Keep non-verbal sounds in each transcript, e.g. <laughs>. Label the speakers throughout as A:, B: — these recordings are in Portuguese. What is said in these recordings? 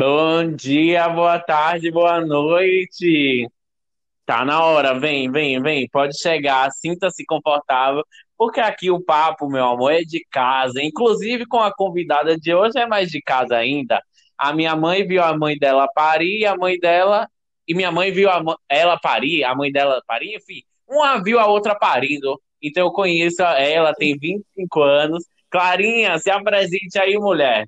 A: Bom dia, boa tarde, boa noite. Tá na hora, vem, vem, vem, pode chegar, sinta-se confortável, porque aqui o papo, meu amor, é de casa. Inclusive com a convidada de hoje é mais de casa ainda. A minha mãe viu a mãe dela parir, a mãe dela, e minha mãe viu a, ela parir, a mãe dela parir, enfim, uma viu a outra parindo. Então eu conheço ela, tem 25 anos. Clarinha, se apresente aí, mulher.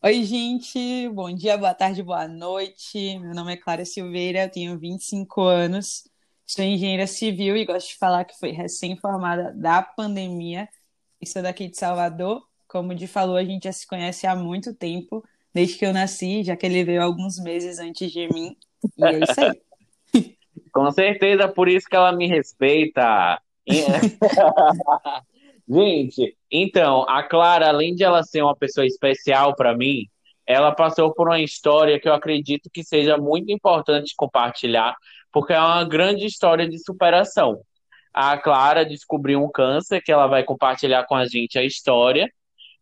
B: Oi, gente, bom dia, boa tarde, boa noite. Meu nome é Clara Silveira, eu tenho 25 anos, sou engenheira civil e gosto de falar que fui recém-formada da pandemia e sou daqui de Salvador. Como o Di falou, a gente já se conhece há muito tempo, desde que eu nasci, já que ele veio alguns meses antes de mim. E é isso aí. <laughs>
A: Com certeza, por isso que ela me respeita. <laughs> Gente, então, a Clara, além de ela ser uma pessoa especial para mim, ela passou por uma história que eu acredito que seja muito importante compartilhar, porque é uma grande história de superação. A Clara descobriu um câncer que ela vai compartilhar com a gente a história,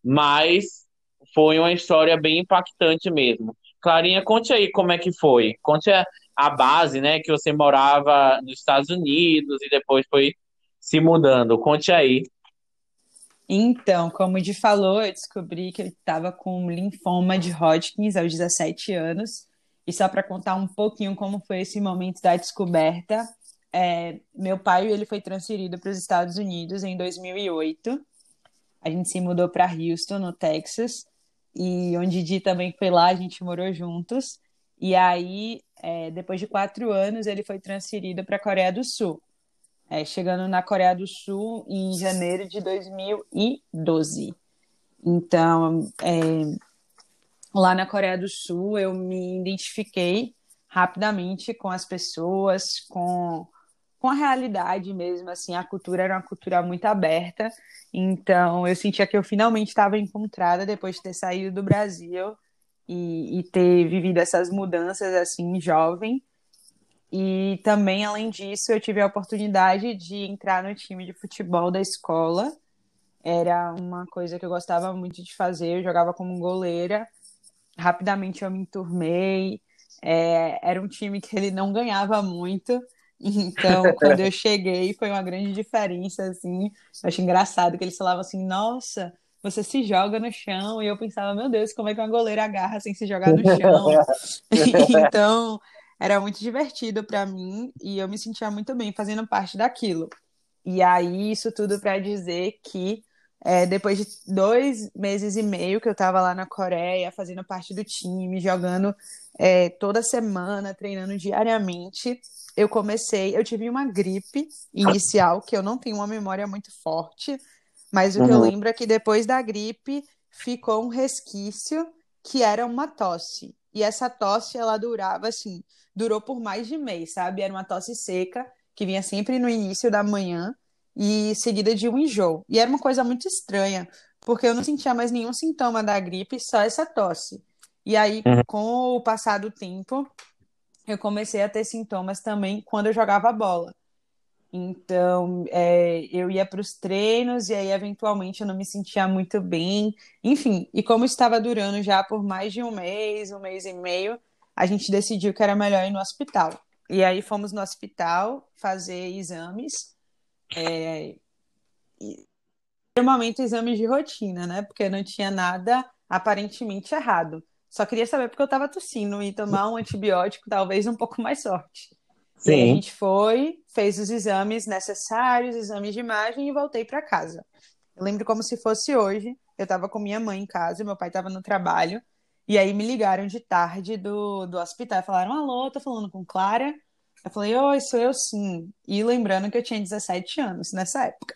A: mas foi uma história bem impactante mesmo. Clarinha, conte aí como é que foi. Conte a, a base, né, que você morava nos Estados Unidos e depois foi se mudando. Conte aí.
B: Então, como o Di falou, eu descobri que eu estava com linfoma de Hodgkin aos 17 anos. E só para contar um pouquinho como foi esse momento da descoberta, é, meu pai ele foi transferido para os Estados Unidos em 2008. A gente se mudou para Houston, no Texas, e onde Di também foi lá, a gente morou juntos. E aí, é, depois de quatro anos, ele foi transferido para a Coreia do Sul é, chegando na Coreia do Sul em janeiro de 2012. Então, é, lá na Coreia do Sul, eu me identifiquei rapidamente com as pessoas, com, com a realidade mesmo. Assim, a cultura era uma cultura muito aberta. Então, eu sentia que eu finalmente estava encontrada depois de ter saído do Brasil e, e ter vivido essas mudanças assim, jovem. E também, além disso, eu tive a oportunidade de entrar no time de futebol da escola. Era uma coisa que eu gostava muito de fazer, eu jogava como goleira. Rapidamente eu me enturmei. É, era um time que ele não ganhava muito. Então, <laughs> quando eu cheguei, foi uma grande diferença, assim. Eu achei engraçado que eles falavam assim, nossa, você se joga no chão. E eu pensava, meu Deus, como é que uma goleira agarra sem se jogar no chão? <laughs> <laughs> Então, era muito divertido para mim e eu me sentia muito bem fazendo parte daquilo. E aí, isso tudo para dizer que é, depois de dois meses e meio que eu estava lá na Coreia, fazendo parte do time, jogando é, toda semana, treinando diariamente, eu comecei. Eu tive uma gripe inicial, que eu não tenho uma memória muito forte, mas o que eu
A: Uhum.
B: lembro é que depois da gripe ficou um resquício que era uma tosse. E essa tosse, ela durava assim, durou por mais de mês, sabe? Era uma tosse seca, que vinha sempre no início da manhã e seguida de um enjoo. E era uma coisa muito estranha, porque eu não sentia mais nenhum sintoma da gripe, só essa tosse. E aí,
A: Uhum.
B: com o passar do tempo, eu comecei a ter sintomas também quando eu jogava bola. Então, é, eu ia para os treinos e aí, eventualmente, eu não me sentia muito bem. Enfim, e como estava durando já por mais de um mês, um mês e meio, a gente decidiu que era melhor ir no hospital. E aí fomos no hospital fazer exames. É, e, normalmente exames de rotina, né? Porque não tinha nada aparentemente errado. Só queria saber porque eu estava tossindo e tomar um antibiótico, talvez um pouco mais sorte. E a
A: Sim.
B: gente foi, fez os exames necessários, exames de imagem e voltei para casa. Eu lembro como se fosse hoje. Eu estava com minha mãe em casa, meu pai estava no trabalho. E aí me ligaram de tarde do, do hospital. Falaram, alô, tô falando com Clara. Eu falei, oi, sou eu sim. E lembrando que eu tinha 17 anos nessa época.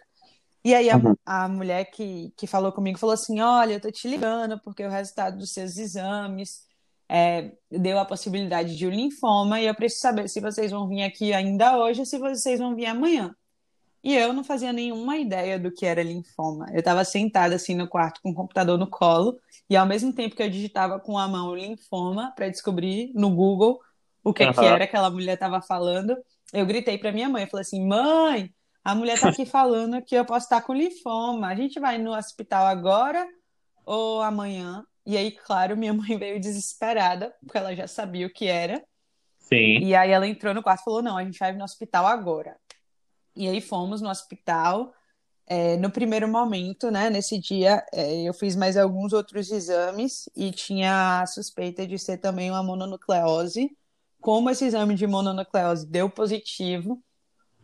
B: E aí a,
A: Uhum.
B: a mulher que, que falou comigo falou assim, olha, eu tô te ligando porque o resultado dos seus exames é, deu a possibilidade de um linfoma e eu preciso saber se vocês vão vir aqui ainda hoje ou se vocês vão vir amanhã. E eu não fazia nenhuma ideia do que era linfoma. Eu estava sentada assim no quarto com o computador no colo e ao mesmo tempo que eu digitava com a mão linfoma para descobrir no Google o que que
A: Aham.
B: era que aquela mulher estava falando, eu gritei para minha mãe, eu falei assim: "Mãe, a mulher está aqui <laughs> falando que eu posso estar com linfoma. A gente vai no hospital agora ou amanhã?" E aí, claro, minha mãe veio desesperada, porque ela já sabia o que era.
A: Sim.
B: E aí ela entrou no quarto e falou: não, a gente vai no hospital agora. E aí fomos no hospital. É, no primeiro momento, né, nesse dia, é, eu fiz mais alguns outros exames e tinha a suspeita de ser também uma mononucleose. Como esse exame de mononucleose deu positivo,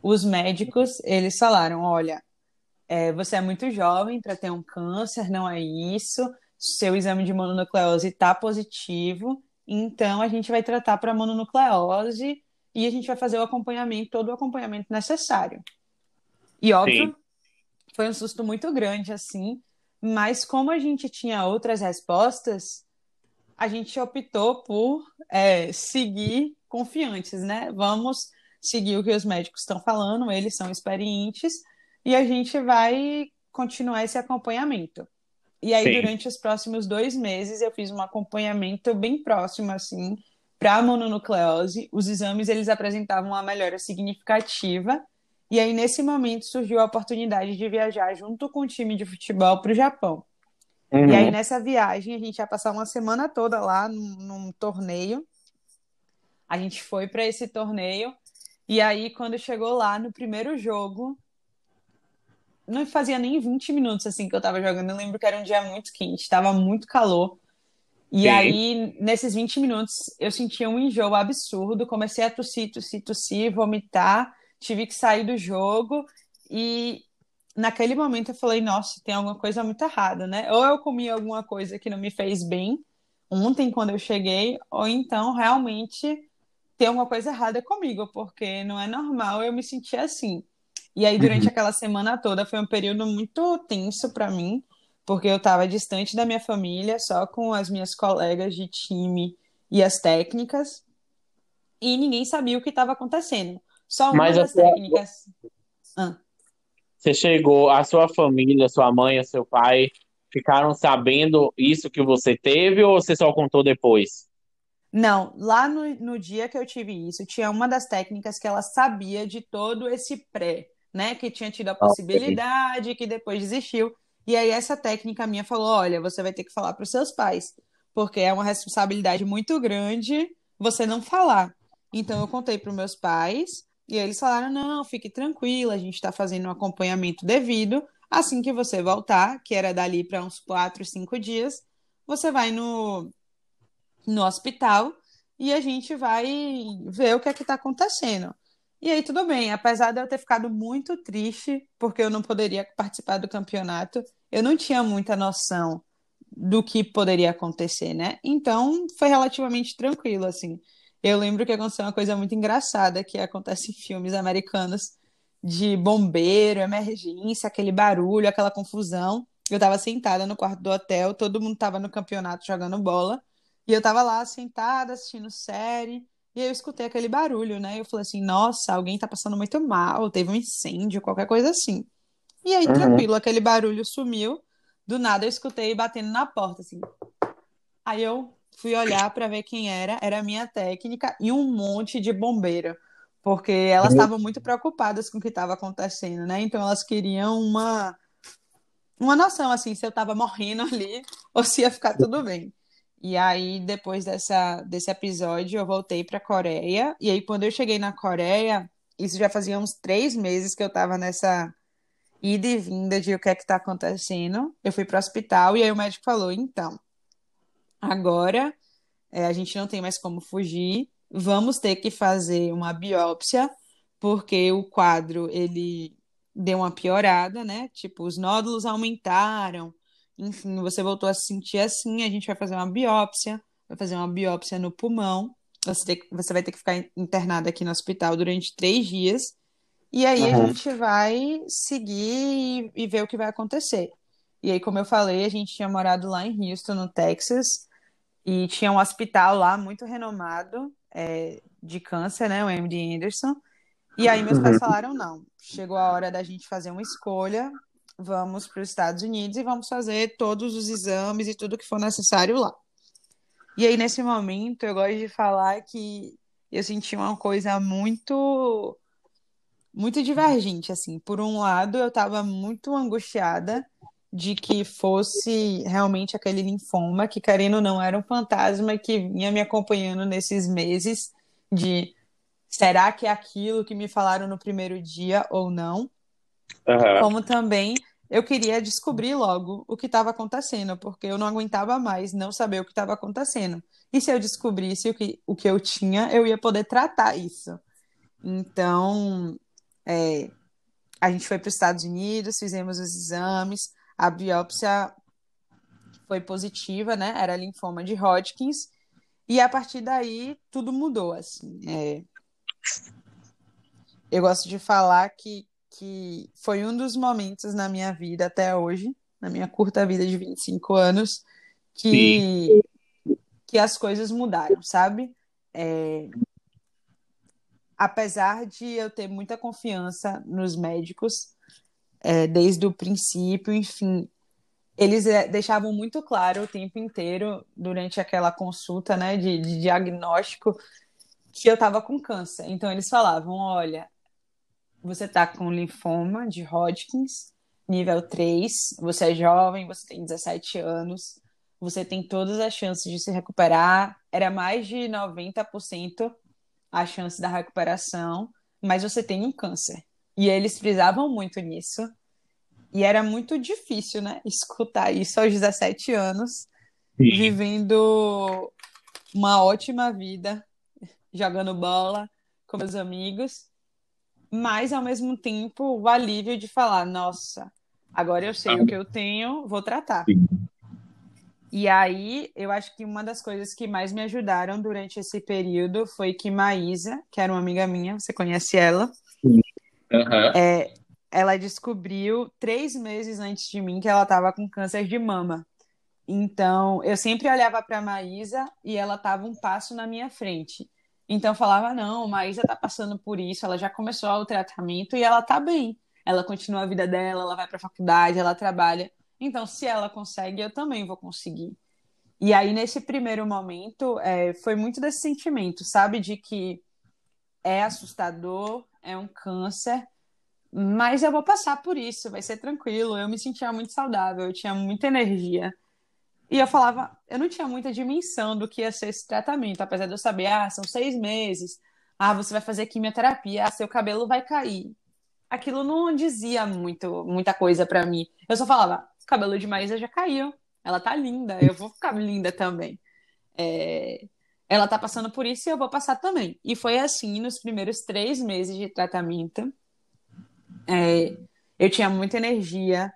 B: os médicos, eles falaram, olha, é, você é muito jovem para ter um câncer, não é isso, seu exame de mononucleose está positivo, então a gente vai tratar para mononucleose e a gente vai fazer o acompanhamento, todo o acompanhamento necessário. E óbvio, Sim foi um susto muito grande, assim. Mas como a gente tinha outras respostas, a gente optou por é, seguir confiantes, né? Vamos seguir o que os médicos estão falando, eles são experientes, e a gente vai continuar esse acompanhamento. E aí, Sim. durante os próximos dois meses, eu fiz um acompanhamento bem próximo, assim, para a mononucleose. Os exames, eles apresentavam uma melhora significativa, e aí, nesse momento, surgiu a oportunidade de viajar junto com o time de futebol para o Japão. Uhum. E aí, nessa viagem, a gente ia passar uma semana toda lá num, num torneio. A gente foi para esse torneio. E aí, quando chegou lá no primeiro jogo, não fazia nem 20 minutos assim que eu estava jogando. Eu lembro que era um dia muito quente, estava muito calor. E Sim. aí, nesses 20 minutos, eu sentia um enjoo absurdo. Comecei a tossir, tossir, tossir, vomitar tive que sair do jogo e naquele momento eu falei, nossa, tem alguma coisa muito errada, né? Ou eu comi alguma coisa que não me fez bem ontem quando eu cheguei, ou então realmente tem alguma coisa errada comigo, porque não é normal eu me sentir assim. E aí durante uhum. aquela semana toda foi um período muito tenso para mim, porque eu estava distante da minha família, só com as minhas colegas de time e as técnicas, e ninguém sabia o que estava acontecendo. Só uma Mas das sua... técnicas.
A: Ah. Você chegou, a sua família, sua mãe, seu pai, ficaram sabendo isso que você teve ou você só contou depois?
B: Não, lá no, no dia que eu tive isso, tinha uma das técnicas que ela sabia de todo esse pré, né? Que tinha tido a possibilidade, que depois desistiu. E aí essa técnica minha falou: olha, você vai ter que falar para os seus pais, porque é uma responsabilidade muito grande você não falar. Então eu contei para os meus pais, e eles falaram: não, fique tranquila, a gente está fazendo um acompanhamento devido. Assim que você voltar, que era dali para uns quatro, cinco dias, você vai no, no hospital e a gente vai ver o que é que está acontecendo. E aí, tudo bem, apesar de eu ter ficado muito triste, porque eu não poderia participar do campeonato, eu não tinha muita noção do que poderia acontecer, né? Então, foi relativamente tranquilo, assim. Eu lembro que aconteceu uma coisa muito engraçada que acontece em filmes americanos de bombeiro, emergência, aquele barulho, aquela confusão. Eu estava sentada no quarto do hotel, todo mundo estava no campeonato jogando bola, e eu estava lá sentada assistindo série, e eu escutei aquele barulho, né? Eu falei assim: "Nossa, alguém está passando muito mal, teve um incêndio, qualquer coisa assim". E aí, uhum. tranquilo, aquele barulho sumiu. Do nada eu escutei batendo na porta assim. Aí eu fui olhar para ver quem era, era a minha técnica e um monte de bombeiro, porque elas uhum. estavam muito preocupadas com o que estava acontecendo, né? Então elas queriam uma uma noção assim, se eu estava morrendo <laughs> ali ou se ia ficar tudo bem. E aí depois dessa desse episódio eu voltei para a Coreia e aí quando eu cheguei na Coreia, isso já fazia uns três meses que eu estava nessa ida e vinda de o que é que está acontecendo. Eu fui para o hospital e aí o médico falou, então Agora, é, a gente não tem mais como fugir, vamos ter que fazer uma biópsia, porque o quadro ele deu uma piorada, né? Tipo, os nódulos aumentaram, enfim, você voltou a se sentir assim, a gente vai fazer uma biópsia, vai fazer uma biópsia no pulmão, você, você vai ter que ficar internado aqui no hospital durante três dias, e aí uhum. a gente vai seguir e, e ver o que vai acontecer. E aí, como eu falei, a gente tinha morado lá em Houston, no Texas, e tinha um hospital lá muito renomado é, de câncer, né? O MD Anderson. E aí meus pais uhum. falaram: não, chegou a hora da gente fazer uma escolha, vamos para os Estados Unidos e vamos fazer todos os exames e tudo que for necessário lá. E aí, nesse momento, eu gosto de falar que eu senti uma coisa muito muito divergente, assim. Por um lado, eu estava muito angustiada de que fosse realmente aquele linfoma, que querendo ou não era um fantasma que vinha me acompanhando nesses meses de será que é aquilo que me falaram no primeiro dia ou não? Uhum. Como também eu queria descobrir logo o que estava acontecendo, porque eu não aguentava mais não saber o que estava acontecendo. E se eu descobrisse o que, o que eu tinha, eu ia poder tratar isso. Então, é, a gente foi para os Estados Unidos, fizemos os exames, a biópsia foi positiva, né? Era linfoma de Hodgkins. E a partir daí, tudo mudou, assim. É... Eu gosto de falar que que foi um dos momentos na minha vida até hoje, na minha curta vida de 25 anos, que, que as coisas mudaram, sabe? É... Apesar de eu ter muita confiança nos médicos, é, desde o princípio, enfim, eles é, deixavam muito claro o tempo inteiro, durante aquela consulta né, de, de diagnóstico, que eu estava com câncer. Então, eles falavam: olha, você está com linfoma de Hodgkins, nível 3, você é jovem, você tem 17 anos, você tem todas as chances de se recuperar, era mais de 90% a chance da recuperação, mas você tem um câncer. E eles frisavam muito nisso. E era muito difícil, né? <laughs> Escutar isso aos 17 anos, Sim. vivendo uma ótima vida, <laughs> jogando bola com meus amigos mas ao mesmo tempo o alívio de falar, nossa, agora eu sei ah. o que eu tenho, vou tratar. Sim. E aí, eu acho que uma das coisas que mais me ajudaram durante esse período foi que Maísa, que era uma amiga minha, você conhece ela, uhum. é, ela descobriu três meses antes de mim que ela estava com câncer de mama. Então, eu sempre olhava para Maísa e ela estava um passo na minha frente. Então falava, não, Maísa tá passando por isso, ela já começou o tratamento e ela tá bem. Ela continua a vida dela, ela vai pra faculdade, ela trabalha. Então, se ela consegue, eu também vou conseguir. E aí, nesse primeiro momento, é, foi muito desse sentimento, sabe? De que é assustador, é um câncer, mas eu vou passar por isso, vai ser tranquilo. Eu me sentia muito saudável, eu tinha muita energia. E eu falava, eu não tinha muita dimensão do que ia ser esse tratamento, apesar de eu saber, ah, são seis meses, ah, você vai fazer quimioterapia, ah, seu cabelo vai cair. Aquilo não dizia muito, muita coisa para mim. Eu só falava, cabelo de Maísa já caiu, ela tá linda, eu vou ficar linda também. É... Ela tá passando por isso e eu vou passar também. E foi assim nos primeiros três meses de tratamento. É... Eu tinha muita energia,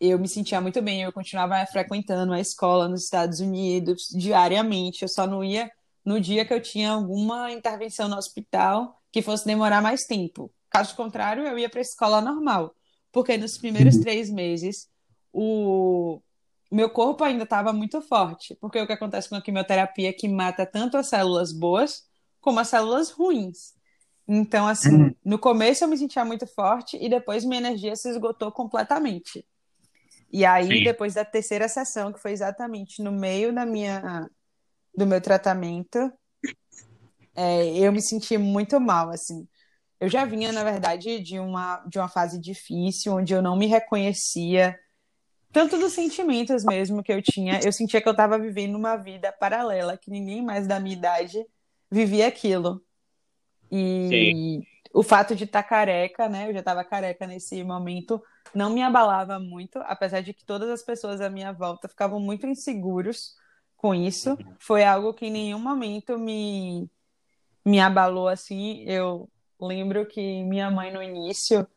B: eu me sentia muito bem, eu continuava frequentando a escola nos Estados Unidos diariamente, eu só não ia no dia que eu tinha alguma intervenção no hospital que fosse demorar mais tempo. Caso contrário, eu ia para a escola normal, porque nos primeiros uhum. três meses o meu corpo ainda estava muito forte, porque o que acontece com a quimioterapia é que mata tanto as células boas como as células ruins. Então, assim, uhum. no começo eu me sentia muito forte e depois minha energia se esgotou completamente. E aí, Sim. depois da terceira sessão, que foi exatamente no meio da minha, do meu tratamento, é, eu me senti muito mal, assim. Eu já vinha, na verdade, de uma, de uma fase difícil, onde eu não me reconhecia, tanto dos sentimentos mesmo que eu tinha. Eu sentia que eu estava vivendo uma vida paralela, que ninguém mais da minha idade vivia aquilo. E Sim. O fato de estar tá careca, né? Eu já estava careca nesse momento, não me abalava muito, apesar de que todas as pessoas à minha volta ficavam muito inseguros com isso. Uhum. Foi algo que em nenhum momento me, me abalou assim. Eu lembro que minha mãe, no início,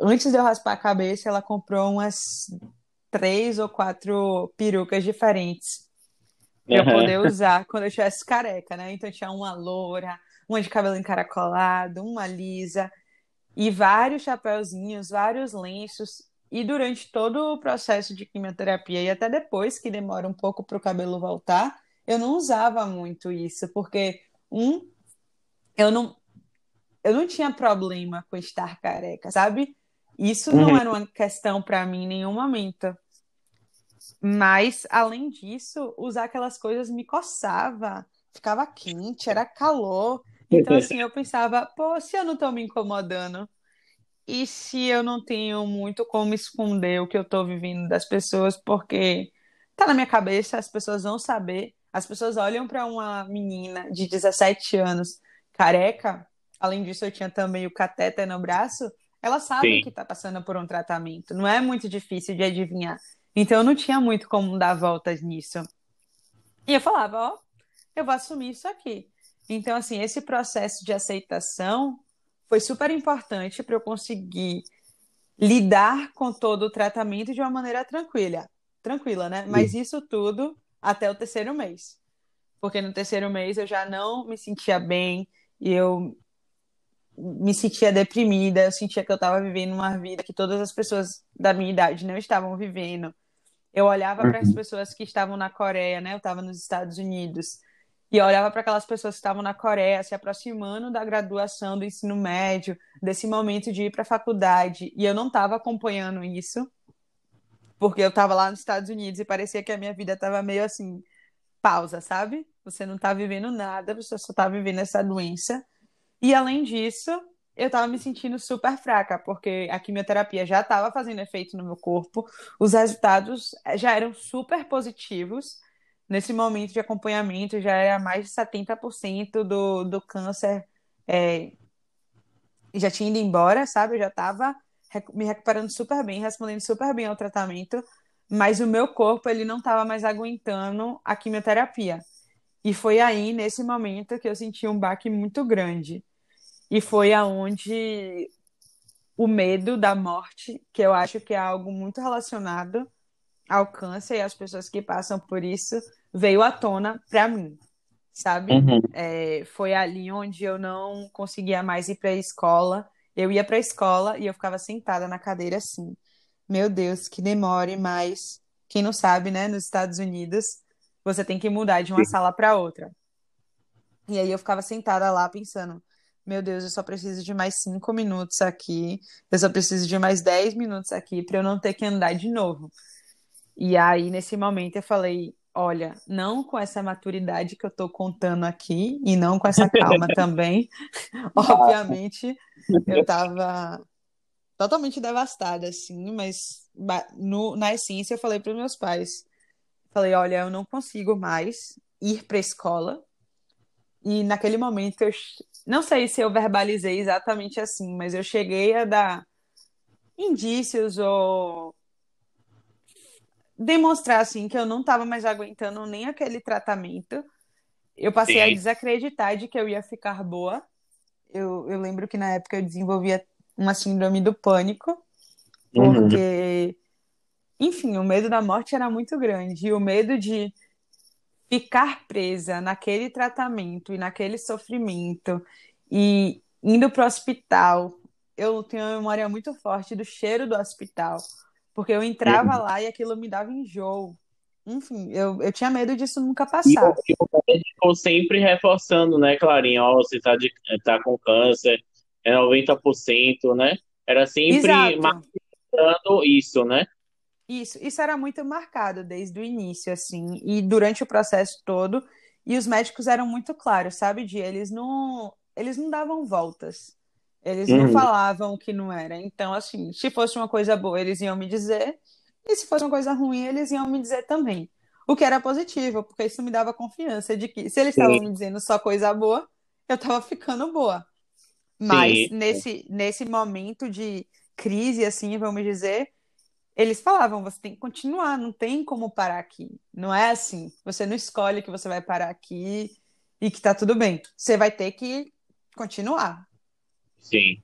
B: antes de eu raspar a cabeça, ela comprou umas três ou quatro perucas diferentes para eu poder usar quando eu tivesse careca, né? Então tinha uma loura, uma de cabelo encaracolado, uma lisa e vários chapéuzinhos, vários lenços. E durante todo o processo de quimioterapia e até depois, que demora um pouco para o cabelo voltar, eu não usava muito isso, porque, um, eu não, eu não tinha problema com estar careca, sabe? Isso não uhum. era uma questão para mim em nenhum momento. Mas, além disso, usar aquelas coisas me coçava, ficava quente, era calor. Então, <laughs> assim, eu pensava, pô, se eu não tô me incomodando e se eu não tenho muito como esconder o que eu tô vivendo das pessoas, porque tá na minha cabeça, as pessoas vão saber. As pessoas olham para uma menina de 17 anos careca, além disso eu tinha também o catéter no braço, ela sabe Sim. que tá passando por um tratamento, não é muito difícil de adivinhar. Então eu não tinha muito como dar voltas nisso. E eu falava, ó, eu vou assumir isso aqui. Então, assim, esse processo de aceitação foi super importante para eu conseguir lidar com todo o tratamento de uma maneira tranquila. Tranquila, né? Mas isso tudo até o terceiro mês. Porque no terceiro mês eu já não me sentia bem, e eu me sentia deprimida, eu sentia que eu estava vivendo uma vida que todas as pessoas da minha idade não estavam vivendo. Eu olhava uhum. para as pessoas que estavam na Coreia, né? Eu estava nos Estados Unidos. E eu olhava para aquelas pessoas que estavam na Coreia, se aproximando da graduação do ensino médio, desse momento de ir para a faculdade. E eu não estava acompanhando isso, porque eu estava lá nos Estados Unidos e parecia que a minha vida estava meio assim, pausa, sabe? Você não está vivendo nada, você só está vivendo essa doença. E além disso, eu estava me sentindo super fraca, porque a quimioterapia já estava fazendo efeito no meu corpo, os resultados já eram super positivos nesse momento de acompanhamento já era mais de 70% do, do câncer é, já tinha ido embora, sabe? Eu já estava me recuperando super bem, respondendo super bem ao tratamento, mas o meu corpo ele não estava mais aguentando a quimioterapia. E foi aí, nesse momento, que eu senti um baque muito grande. E foi aonde o medo da morte, que eu acho que é algo muito relacionado câncer e às pessoas que passam por isso, veio à tona para mim, sabe? Uhum. É, foi ali onde eu não conseguia mais ir para a escola. Eu ia para a escola e eu ficava sentada na cadeira assim. Meu Deus, que demore, mas quem não sabe, né? Nos Estados Unidos, você tem que mudar de uma Sim. sala para outra. E aí eu ficava sentada lá pensando: meu Deus, eu só preciso de mais cinco minutos aqui, eu só preciso de mais dez minutos aqui para eu não ter que andar de novo. E aí, nesse momento, eu falei: olha, não com essa maturidade que eu estou contando aqui e não com essa calma <laughs> também. Obviamente, eu estava totalmente devastada, assim, mas no, na essência eu falei para os meus pais, falei, olha, eu não consigo mais ir para a escola. E naquele momento eu não sei se eu verbalizei exatamente assim, mas eu cheguei a dar indícios ou demonstrar assim que eu não estava mais aguentando nem aquele tratamento. Eu passei Sim. a desacreditar de que eu ia ficar boa. Eu, eu lembro que na época eu desenvolvia uma síndrome do pânico, uhum. porque, uhum. enfim, o medo da morte era muito grande. E o medo de ficar presa naquele tratamento e naquele sofrimento e indo para o hospital. Eu tenho uma memória muito forte do cheiro do hospital porque eu entrava uhum. lá e aquilo me dava enjoo. Enfim, eu, eu tinha medo disso nunca passar.
A: E o médico sempre reforçando, né, Clarinha? Ó, você tá, de, tá com câncer, é 90%, né? Era sempre marcando isso, né?
B: Isso, isso era muito marcado desde o início, assim, e durante o processo todo. E os médicos eram muito claros, sabe, de eles não, eles não davam voltas. Eles uhum. não falavam o que não era. Então, assim, se fosse uma coisa boa, eles iam me dizer. E se fosse uma coisa ruim, eles iam me dizer também. O que era positivo, porque isso me dava confiança de que se eles estavam me dizendo só coisa boa, eu estava ficando boa. Mas nesse, nesse momento de crise, assim, vamos dizer, eles falavam: você tem que continuar, não tem como parar aqui. Não é assim. Você não escolhe que você vai parar aqui e que tá tudo bem. Você vai ter que continuar.
A: Sim.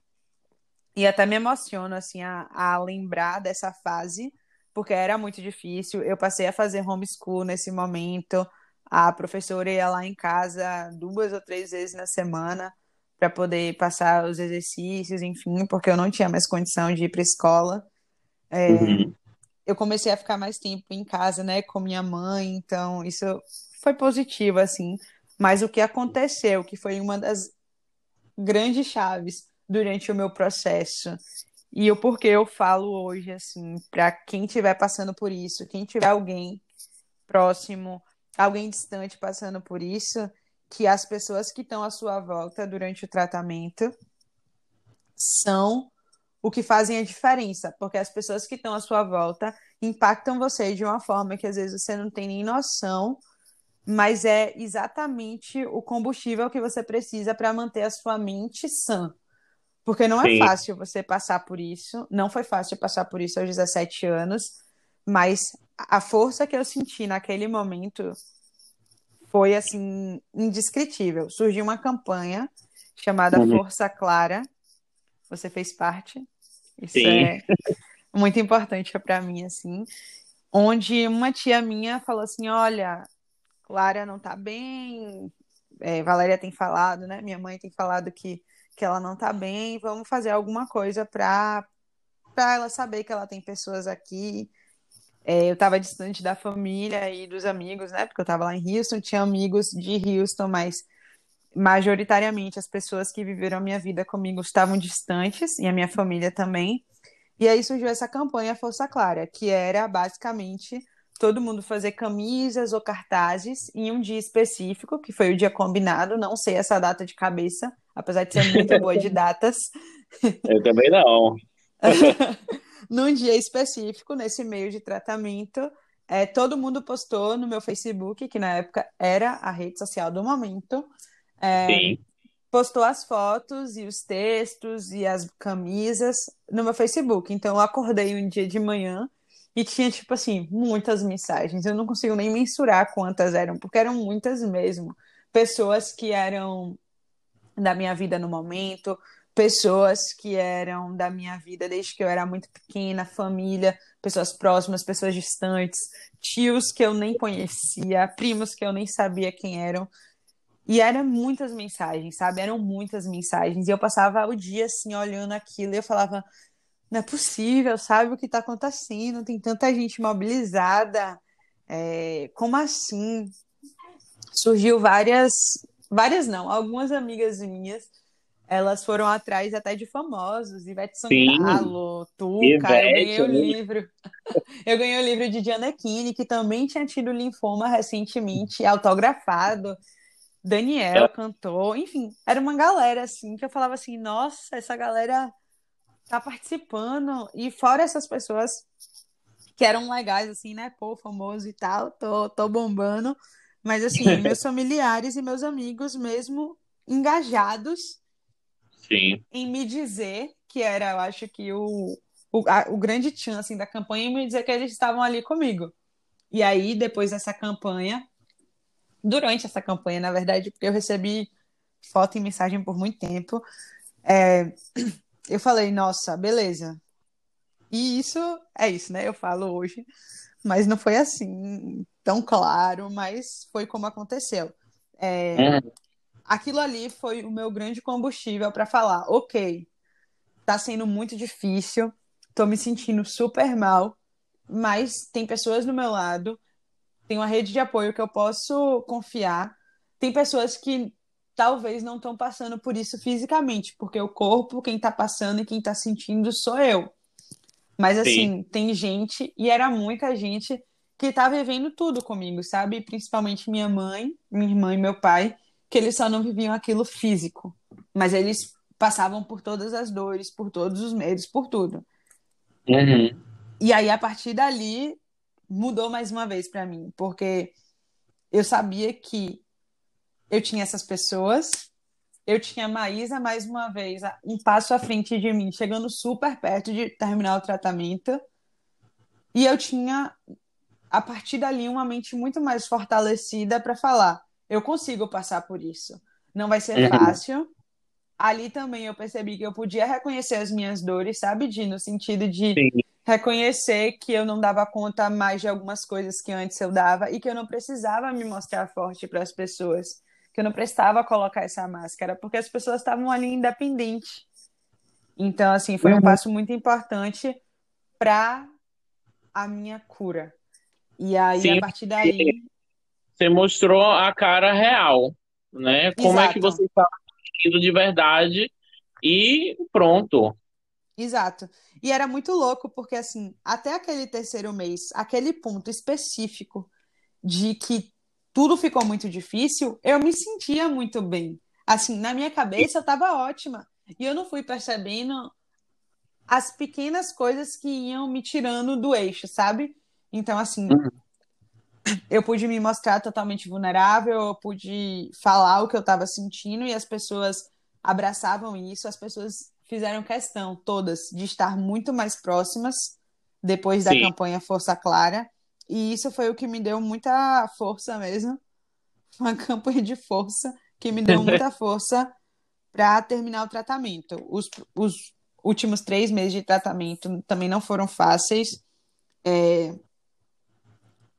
B: E até me emociono, assim, a, a lembrar dessa fase, porque era muito difícil. Eu passei a fazer homeschool nesse momento. A professora ia lá em casa duas ou três vezes na semana para poder passar os exercícios, enfim, porque eu não tinha mais condição de ir para escola. É, uhum. Eu comecei a ficar mais tempo em casa, né, com minha mãe, então isso foi positivo, assim. Mas o que aconteceu, que foi uma das grandes chaves, durante o meu processo. E o porquê eu falo hoje, assim, para quem estiver passando por isso, quem tiver alguém próximo, alguém distante passando por isso, que as pessoas que estão à sua volta durante o tratamento são o que fazem a diferença, porque as pessoas que estão à sua volta impactam você de uma forma que às vezes você não tem nem noção, mas é exatamente o combustível que você precisa para manter a sua mente sã. Porque não é Sim. fácil você passar por isso, não foi fácil passar por isso aos 17 anos, mas a força que eu senti naquele momento foi assim indescritível. Surgiu uma campanha chamada uhum. Força Clara. Você fez parte? Isso Sim. é <laughs> muito importante para mim, assim. Onde uma tia minha falou assim: olha, Clara não tá bem, é, Valéria tem falado, né? Minha mãe tem falado que, que ela não tá bem, vamos fazer alguma coisa para ela saber que ela tem pessoas aqui. É, eu estava distante da família e dos amigos, né? Porque eu estava lá em Houston, tinha amigos de Houston, mas majoritariamente as pessoas que viveram a minha vida comigo estavam distantes e a minha família também. E aí surgiu essa campanha Força Clara, que era basicamente todo mundo fazer camisas ou cartazes em um dia específico, que foi o dia combinado, não sei essa data de cabeça, apesar de ser muito boa de datas.
A: Eu também não. <laughs>
B: Num dia específico, nesse meio de tratamento, é, todo mundo postou no meu Facebook, que na época era a rede social do momento, é, Sim. Postou as fotos e os textos e as camisas no meu Facebook. Então eu acordei um dia de manhã e tinha, tipo assim, muitas mensagens. Eu não consigo nem mensurar quantas eram, porque eram muitas mesmo. Pessoas que eram da minha vida no momento, pessoas que eram da minha vida desde que eu era muito pequena, família, pessoas próximas, pessoas distantes, tios que eu nem conhecia, primos que eu nem sabia quem eram. E eram muitas mensagens, sabe? Eram muitas mensagens. E eu passava o dia assim, olhando aquilo, e eu falava: não é possível, sabe o que está acontecendo? Tem tanta gente mobilizada. É, como assim? Surgiu várias, várias não, algumas amigas minhas, elas foram atrás até de famosos, Ivete Sangalo, Tuca, eu ganhei o livro. <laughs> eu ganhei o livro de Diana Kine, que também tinha tido linfoma recentemente, autografado. Daniel cantou, enfim, era uma galera assim que eu falava assim, nossa, essa galera tá participando e fora essas pessoas que eram legais assim, né, pô, famoso e tal, tô, tô bombando, mas assim, <laughs> meus familiares e meus amigos mesmo engajados
A: Sim.
B: em me dizer que era, eu acho que o, o, a, o grande chance assim, da campanha em me dizer que eles estavam ali comigo. E aí, depois dessa campanha, durante essa campanha, na verdade, porque eu recebi foto e mensagem por muito tempo. É, <clears throat> eu falei, nossa, beleza. E isso é isso, né? Eu falo hoje, mas não foi assim tão claro, mas foi como aconteceu. É, é. Aquilo ali foi o meu grande combustível para falar, ok, tá sendo muito difícil, tô me sentindo super mal, mas tem pessoas do meu lado tem uma rede de apoio que eu posso confiar. Tem pessoas que talvez não estão passando por isso fisicamente, porque o corpo, quem está passando e quem está sentindo sou eu. Mas assim, Sim. tem gente, e era muita gente, que está vivendo tudo comigo, sabe? Principalmente minha mãe, minha irmã e meu pai, que eles só não viviam aquilo físico, mas eles passavam por todas as dores, por todos os medos, por tudo.
A: Uhum.
B: E aí, a partir dali, mudou mais uma vez para mim, porque eu sabia que eu tinha essas pessoas, eu tinha a Maísa mais uma vez um passo à frente de mim, chegando super perto de terminar o tratamento, e eu tinha a partir dali uma mente muito mais fortalecida para falar, eu consigo passar por isso. Não vai ser uhum. fácil. Ali também eu percebi que eu podia reconhecer as minhas dores, sabe, Di? No sentido de Sim reconhecer que eu não dava conta mais de algumas coisas que antes eu dava e que eu não precisava me mostrar forte para as pessoas, que eu não precisava colocar essa máscara, porque as pessoas estavam ali independentes. Então, assim, foi um uhum. passo muito importante para a minha cura. E aí, Sim, a partir daí.
A: Você mostrou a cara real, né? Como Exato. é que você está indo de verdade e pronto.
B: Exato. E era muito louco, porque assim, até aquele terceiro mês, aquele ponto específico de que tudo ficou muito difícil, eu me sentia muito bem. Assim, na minha cabeça eu estava ótima. E eu não fui percebendo as pequenas coisas que iam me tirando do eixo, sabe? Então, assim,
A: Uhum.
B: eu pude me mostrar totalmente vulnerável, eu pude falar o que eu estava sentindo e as pessoas abraçavam isso, as pessoas fizeram questão, todas, de estar muito mais próximas depois da
A: Sim.
B: campanha Força Clara. E isso foi o que me deu muita força mesmo. <laughs> Uma campanha de força que me deu muita <laughs> força para terminar o tratamento. Os, os últimos três meses de tratamento também não foram fáceis. É,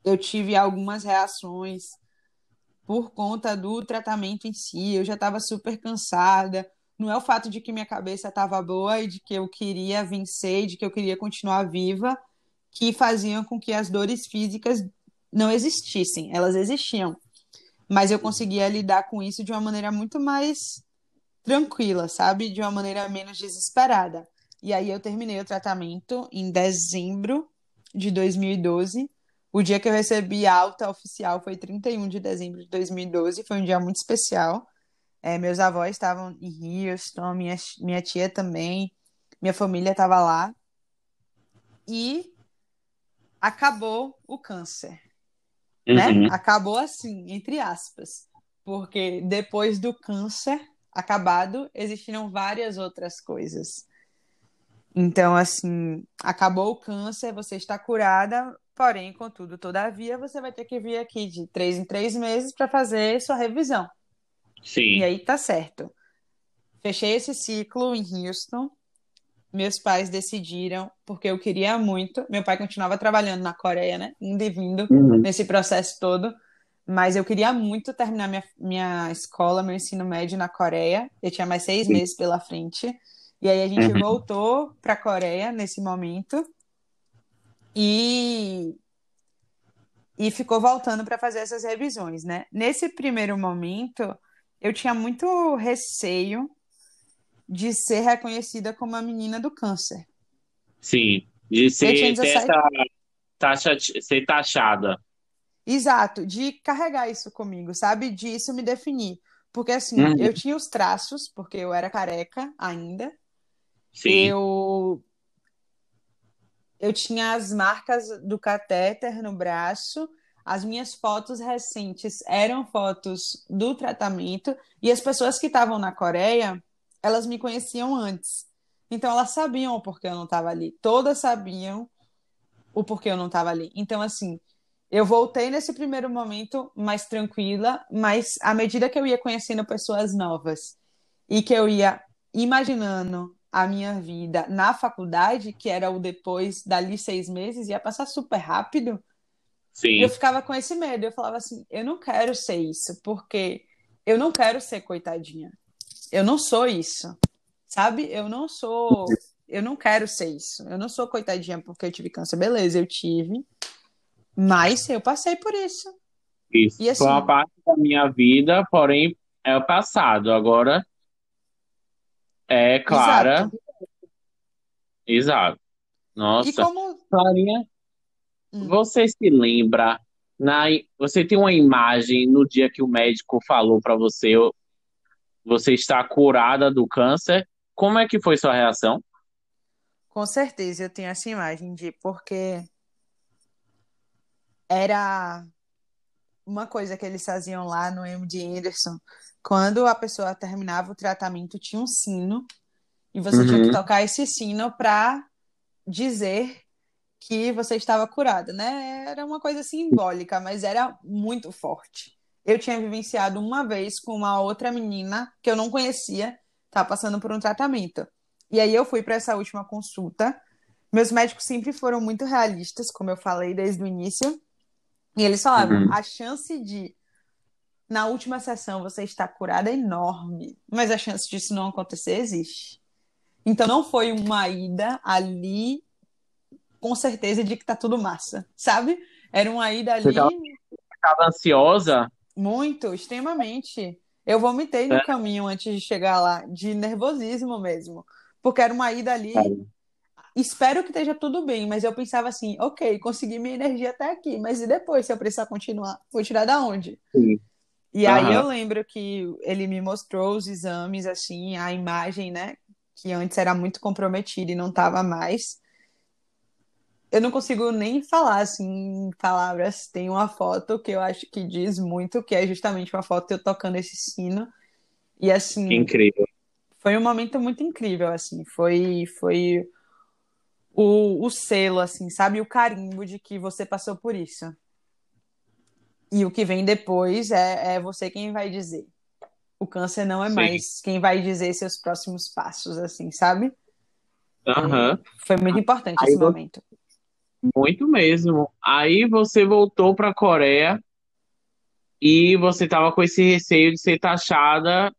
B: eu tive algumas reações por conta do tratamento em si. Eu já estava super cansada. Não é o fato de que minha cabeça estava boa e de que eu queria vencer, e de que eu queria continuar viva, que faziam com que as dores físicas não existissem. Elas existiam. Mas eu conseguia lidar com isso de uma maneira muito mais tranquila, sabe? De uma maneira menos desesperada. E aí eu terminei o tratamento em dezembro de 2012. O dia que eu recebi a alta oficial foi 31 de dezembro de 2012. Foi um dia muito especial. É, meus avós estavam em Houston, minha, minha tia também, minha família estava lá. E acabou o câncer, né?
A: Uhum.
B: Acabou assim, entre aspas. Porque depois do câncer acabado, existiram várias outras coisas. Então, assim, acabou o câncer, você está curada, porém, contudo, todavia, você vai ter que vir aqui de três em três meses para fazer sua revisão.
A: Sim.
B: E aí tá certo. Fechei esse ciclo em Houston. Meus pais decidiram, porque eu queria muito. Meu pai continuava trabalhando na Coreia, né? Indo e vindo
A: Uhum.
B: nesse processo todo. Mas eu queria muito terminar minha, minha escola, meu ensino médio na Coreia. Eu tinha mais seis
A: Sim.
B: meses pela frente. E aí a gente
A: Uhum.
B: voltou para a Coreia nesse momento. E e ficou voltando para fazer essas revisões, né? Nesse primeiro momento, eu tinha muito receio de ser reconhecida como a menina do câncer.
A: Sim. De ser, ter
B: 17
A: essa taxa, ser taxada.
B: Exato, de carregar isso comigo, sabe? De isso me definir. Porque assim,
A: Uhum.
B: eu tinha os traços, porque eu era careca ainda.
A: Sim.
B: Eu eu tinha as marcas do catéter no braço. As minhas fotos recentes eram fotos do tratamento e as pessoas que estavam na Coreia, elas me conheciam antes. Então elas sabiam o porquê eu não estava ali. Todas sabiam o porquê eu não estava ali. Então assim, eu voltei nesse primeiro momento mais tranquila, mas à medida que eu ia conhecendo pessoas novas e que eu ia imaginando a minha vida na faculdade, que era o depois dali seis meses, ia passar super rápido,
A: Sim.
B: eu ficava com esse medo. Eu falava assim: eu não quero ser isso, porque eu não quero ser coitadinha. Eu não sou isso, sabe? Eu não sou. Eu não quero ser isso. Eu não sou coitadinha porque eu tive câncer. Beleza, eu tive. Mas eu passei por isso.
A: Isso.
B: E assim-
A: Foi uma parte da minha vida, porém é o passado. Agora é Clara.
B: Exato.
A: Exato.
B: E
A: Nossa.
B: como.
A: Clarinha,
B: Hum.
A: você se lembra na, você tem uma imagem no dia que o médico falou para você, você está curada do câncer. Como é que foi sua reação?
B: Com certeza eu tenho essa imagem de porque era uma coisa que eles faziam lá no MD Anderson. Quando a pessoa terminava o tratamento, tinha um sino e você tinha que
A: Uhum.
B: tocar esse sino para dizer que você estava curada, né? Era uma coisa simbólica, mas era muito forte. Eu tinha vivenciado uma vez com uma outra menina que eu não conhecia, estava passando por um tratamento. E aí eu fui para essa última consulta. Meus médicos sempre foram muito realistas, como eu falei desde o início. E eles falavam,
A: Uhum.
B: a chance de na última sessão você estar curada é enorme, mas a chance disso não acontecer existe. Então não foi uma ida ali com certeza de que tá tudo massa, sabe? Era uma ida
A: Você
B: ali
A: tava- Estava ansiosa?
B: Muito, extremamente. Eu vomitei no
A: É.
B: caminho antes de chegar lá, de nervosismo mesmo. Porque era uma ida ali. Espero que esteja tudo bem, mas eu pensava assim, ok, consegui minha energia até aqui, mas e depois, se eu precisar continuar? Vou tirar da onde?
A: Sim.
B: E aí
A: Aham.
B: eu lembro que ele me mostrou os exames, assim, a imagem, né? que antes era muito comprometida e não estava mais. Eu não consigo nem falar assim em palavras. Tem uma foto que eu acho que diz muito, que é justamente uma foto eu tocando esse sino. E assim.
A: Incrível.
B: Foi um momento muito incrível, assim. Foi, foi o, o selo, assim, sabe? O carimbo de que você passou por isso. E o que vem depois é, é você quem vai dizer. O câncer não é Sim. mais quem vai dizer seus próximos passos, assim, sabe?
A: Uhum.
B: Foi muito importante Aí esse eu... momento.
A: Muito mesmo. Aí você voltou para a Coreia e você tava com esse receio de ser taxada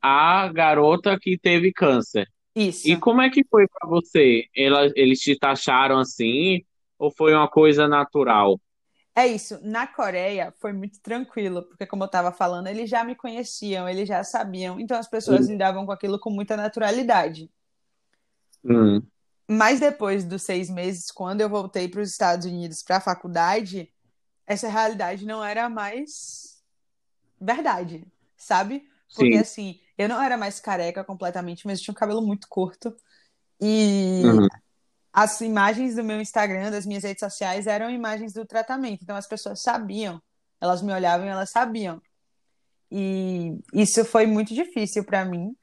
A: a garota que teve câncer.
B: Isso.
A: E como é que foi para você? Ela, eles te taxaram assim ou foi uma coisa natural?
B: É isso. Na Coreia foi muito tranquilo, porque como eu estava falando, eles já me conheciam, eles já sabiam, então as pessoas hum. lidavam com aquilo com muita naturalidade.
A: Hum.
B: Mas depois dos seis meses, quando eu voltei para os Estados Unidos para a faculdade, essa realidade não era mais verdade, sabe? Porque Sim. assim, eu não era mais careca completamente, mas eu tinha um cabelo muito curto. E uhum. as imagens do meu Instagram, das minhas redes sociais, eram imagens do tratamento. Então as pessoas sabiam, elas me olhavam e elas sabiam. E isso foi muito difícil para mim,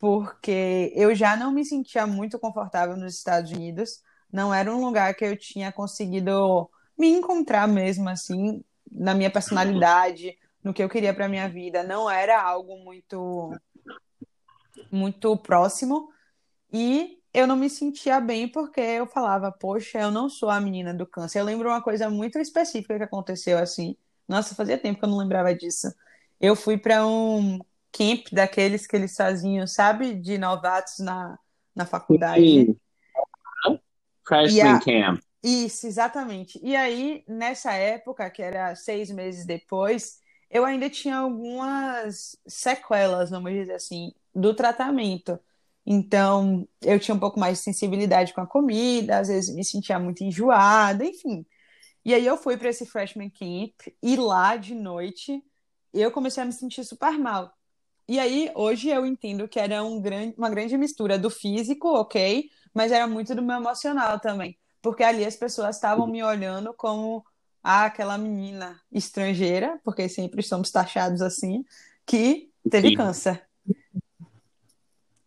B: porque eu já não me sentia muito confortável nos Estados Unidos. Não era um lugar que eu tinha conseguido me encontrar mesmo assim, na minha personalidade, no que eu queria para minha vida. Não era algo muito muito próximo e eu não me sentia bem porque eu falava, poxa, eu não sou a menina do câncer. Eu lembro uma coisa muito específica que aconteceu assim. Nossa, fazia tempo que eu não lembrava disso. Eu fui para um camp daqueles que eles faziam, sabe, de novatos na, na faculdade. Sim.
A: Freshman a... camp.
B: Isso, exatamente. E aí, nessa época, que era seis meses depois, eu ainda tinha algumas sequelas, vamos dizer assim, do tratamento. Então, eu tinha um pouco mais de sensibilidade com a comida, às vezes me sentia muito enjoada, enfim. E aí eu fui para esse freshman camp e lá de noite eu comecei a me sentir super mal. E aí hoje eu entendo que era um grande, uma grande mistura do físico, ok, mas era muito do meu emocional também, porque ali as pessoas estavam me olhando como ah, aquela menina estrangeira, porque sempre somos taxados assim, que teve câncer.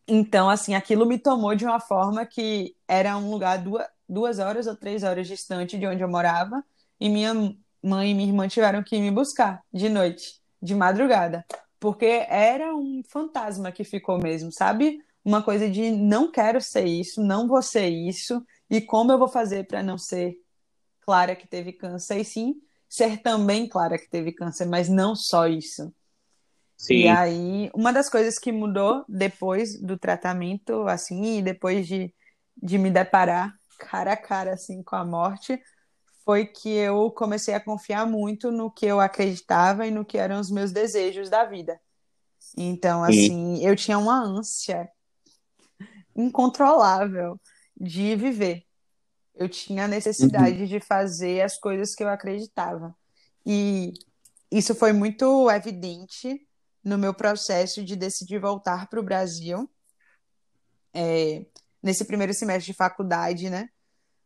B: Então, assim, aquilo me tomou de uma forma que era um lugar duas, duas horas ou três horas distante de onde eu morava, e minha mãe e minha irmã tiveram que me buscar de noite, de madrugada, porque era um fantasma que ficou mesmo, sabe? Uma coisa de não quero ser isso, não vou ser isso, e como eu vou fazer para não ser Clara que teve câncer, e sim ser também Clara que teve câncer, mas não só isso. Sim. E aí, uma das coisas que mudou depois do tratamento, assim, e depois de, de me deparar cara a cara, assim, com a morte, foi que eu comecei a confiar muito no que eu acreditava e no que eram os meus desejos da vida. Então, assim, Sim. eu tinha uma ânsia incontrolável de viver. Eu tinha a necessidade uhum. de fazer as coisas que eu acreditava. E isso foi muito evidente no meu processo de decidir voltar para o Brasil. É, nesse primeiro semestre de faculdade, né?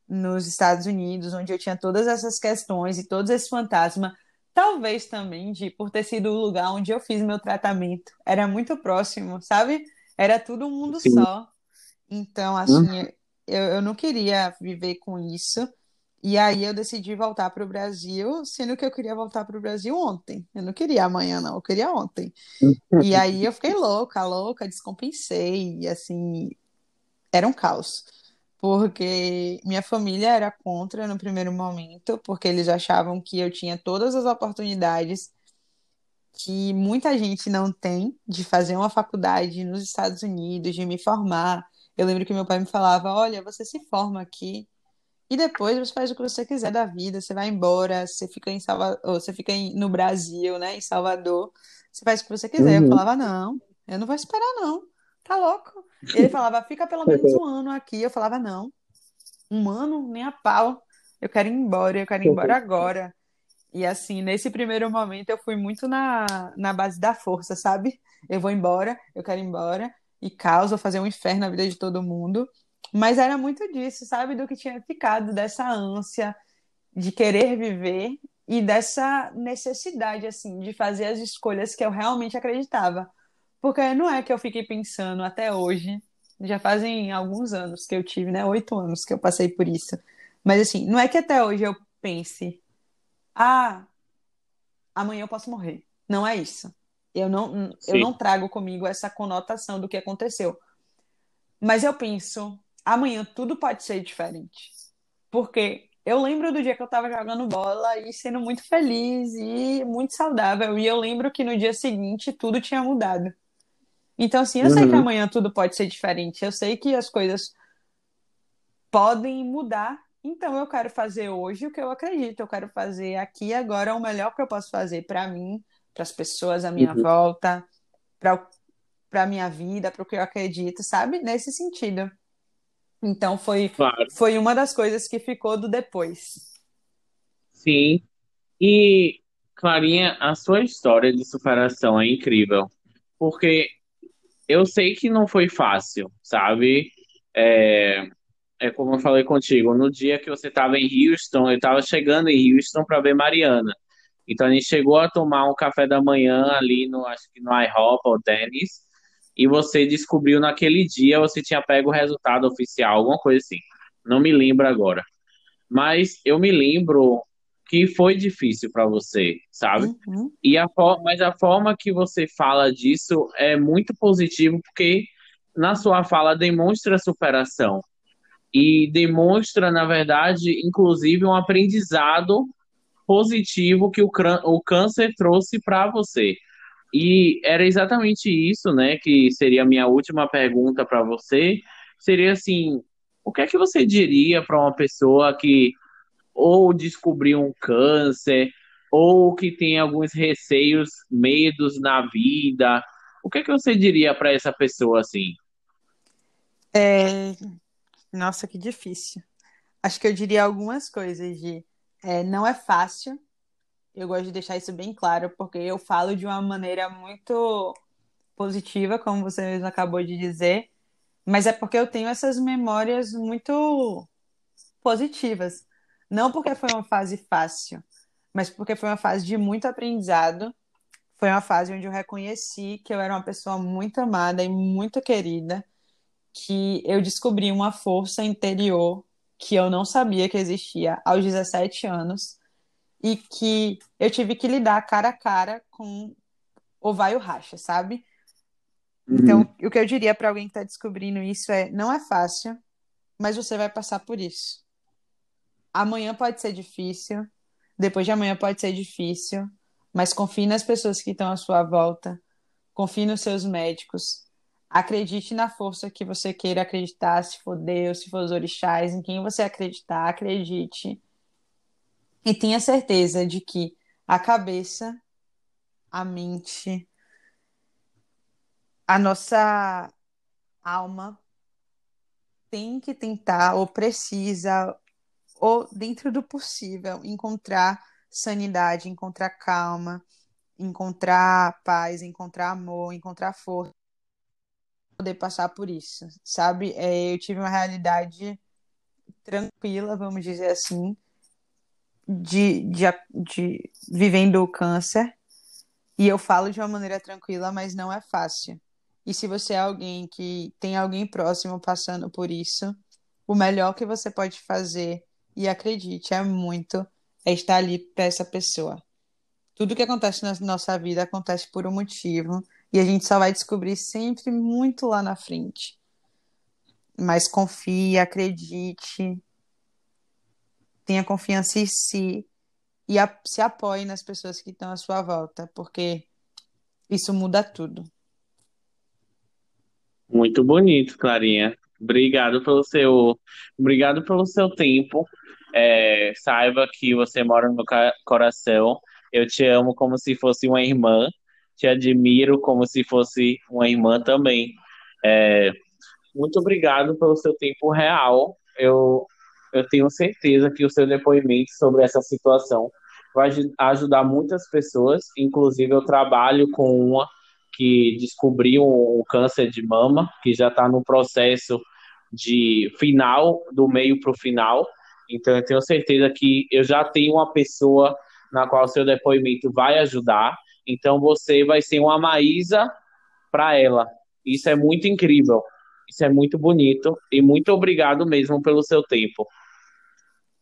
B: Nos Estados Unidos, onde eu tinha todas essas questões e todos esses fantasmas. Talvez também de por ter sido o lugar onde eu fiz meu tratamento. Era muito próximo, sabe? Era tudo um mundo Sim. só. Então, assim, uhum eu, eu não queria viver com isso. E aí eu decidi voltar para o Brasil, sendo que eu queria voltar para o Brasil ontem. Eu não queria amanhã, não, eu queria ontem. E aí eu fiquei louca, louca, descompensei, e assim, era um caos. Porque minha família era contra no primeiro momento, porque eles achavam que eu tinha todas as oportunidades que muita gente não tem de fazer uma faculdade nos Estados Unidos, de me formar, eu lembro que meu pai me falava: olha, você se forma aqui e depois você faz o que você quiser da vida. Você vai embora, você fica em Salvador, você fica em, no Brasil, né, em Salvador. Você faz o que você quiser. Uhum. Eu falava: não, eu não vou esperar não. Tá louco? Ele falava: fica pelo menos um ano aqui. Eu falava: não, um ano nem a pau. Eu quero ir embora, eu quero ir embora agora. E assim, nesse primeiro momento eu fui muito na, na base da força, sabe? Eu vou embora, eu quero ir embora, e caos, ou fazer um inferno na vida de todo mundo. Mas era muito disso, sabe? Do que tinha ficado, dessa ânsia de querer viver e dessa necessidade, assim, de fazer as escolhas que eu realmente acreditava. Porque não é que eu fiquei pensando até hoje, já fazem alguns anos que eu tive, né? Oito anos que eu passei por isso. Mas assim, não é que até hoje eu pense, ah, amanhã eu posso morrer. Não é isso. Eu não, eu não trago comigo essa conotação do que aconteceu. Mas eu penso, amanhã tudo pode ser diferente. Porque eu lembro do dia que eu tava jogando bola e sendo muito feliz e muito saudável. E eu lembro que no dia seguinte tudo tinha mudado. Então, assim, eu uhum. sei que uhum. amanhã tudo pode ser diferente. Eu sei que as coisas podem mudar. Então, eu quero fazer hoje o que eu acredito. Eu quero fazer aqui e agora o melhor que eu posso fazer para mim, para as pessoas à minha uhum. volta, para a minha vida, para o que eu acredito, sabe? Nesse sentido. Então, foi, claro. foi uma das coisas que ficou do depois.
A: Sim. E, Clarinha, a sua história de superação é incrível. Porque eu sei que não foi fácil, sabe? É, é como eu falei contigo, no dia que você estava em Houston, eu estava chegando em Houston para ver Mariana. Então a gente chegou a tomar um café da manhã ali no, acho que no IHOP ou Dennis, e você descobriu naquele dia, você tinha pego o resultado oficial, alguma coisa assim. Não me lembro agora. Mas eu me lembro que foi difícil para você, sabe? Uhum. E a mas a forma que você fala disso é muito positivo porque na sua fala demonstra superação e demonstra, na verdade, inclusive um aprendizado positivo que o, o câncer trouxe para você. E era exatamente isso, né, que seria a minha última pergunta para você, seria assim, o que é que você diria para uma pessoa que ou descobriu um câncer, ou que tem alguns receios, medos na vida. O que, é que você diria para essa pessoa assim?
B: É... Nossa, que difícil. Acho que eu diria algumas coisas de é, não é fácil. Eu gosto de deixar isso bem claro, porque eu falo de uma maneira muito positiva, como você mesmo acabou de dizer, mas é porque eu tenho essas memórias muito positivas. Não porque foi uma fase fácil, mas porque foi uma fase de muito aprendizado. Foi uma fase onde eu reconheci que eu era uma pessoa muito amada e muito querida, que eu descobri uma força interior que eu não sabia que existia aos 17 anos e que eu tive que lidar cara a cara com o vai o racha, sabe? Então, uhum. o que eu diria para alguém que está descobrindo isso é: não é fácil, mas você vai passar por isso amanhã pode ser difícil, depois de amanhã pode ser difícil, mas confie nas pessoas que estão à sua volta, confie nos seus médicos, acredite na força que você queira acreditar, se for Deus, se for os orixás, em quem você acreditar, acredite. E tenha certeza de que a cabeça, a mente, a nossa alma tem que tentar ou precisa ou, dentro do possível, encontrar sanidade, encontrar calma, encontrar paz, encontrar amor, encontrar força, poder passar por isso, sabe? É, eu tive uma realidade tranquila, vamos dizer assim, de, de, de vivendo o câncer. E eu falo de uma maneira tranquila, mas não é fácil. E se você é alguém que tem alguém próximo passando por isso, o melhor que você pode fazer e acredite, é muito é estar ali para essa pessoa. Tudo que acontece na nossa vida acontece por um motivo e a gente só vai descobrir sempre muito lá na frente. Mas confie, acredite, tenha confiança em si e a, se apoie nas pessoas que estão à sua volta, porque isso muda tudo.
A: Muito bonito, Clarinha. Obrigado pelo seu, obrigado pelo seu tempo. É, saiba que você mora no meu coração. Eu te amo como se fosse uma irmã. Te admiro como se fosse uma irmã também. É, muito obrigado pelo seu tempo real. Eu, eu tenho certeza que o seu depoimento sobre essa situação vai ajudar muitas pessoas. Inclusive, eu trabalho com uma que descobriu o câncer de mama, que já está no processo de final, do meio para o final. Então, eu tenho certeza que eu já tenho uma pessoa na qual seu depoimento vai ajudar. Então, você vai ser uma Maísa para ela. Isso é muito incrível. Isso é muito bonito. E muito obrigado mesmo pelo seu tempo.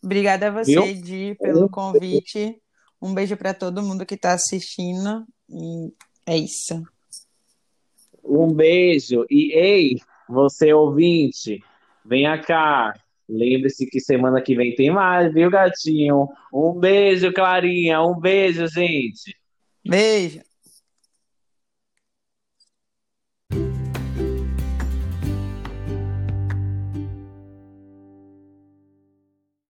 B: Obrigada a você, Di, pelo convite. Um beijo para todo mundo que está assistindo. E é isso.
A: Um beijo. E ei, você ouvinte, venha cá. Lembre-se que semana que vem tem mais, viu, gatinho? Um beijo, Clarinha. Um beijo, gente.
B: Beijo.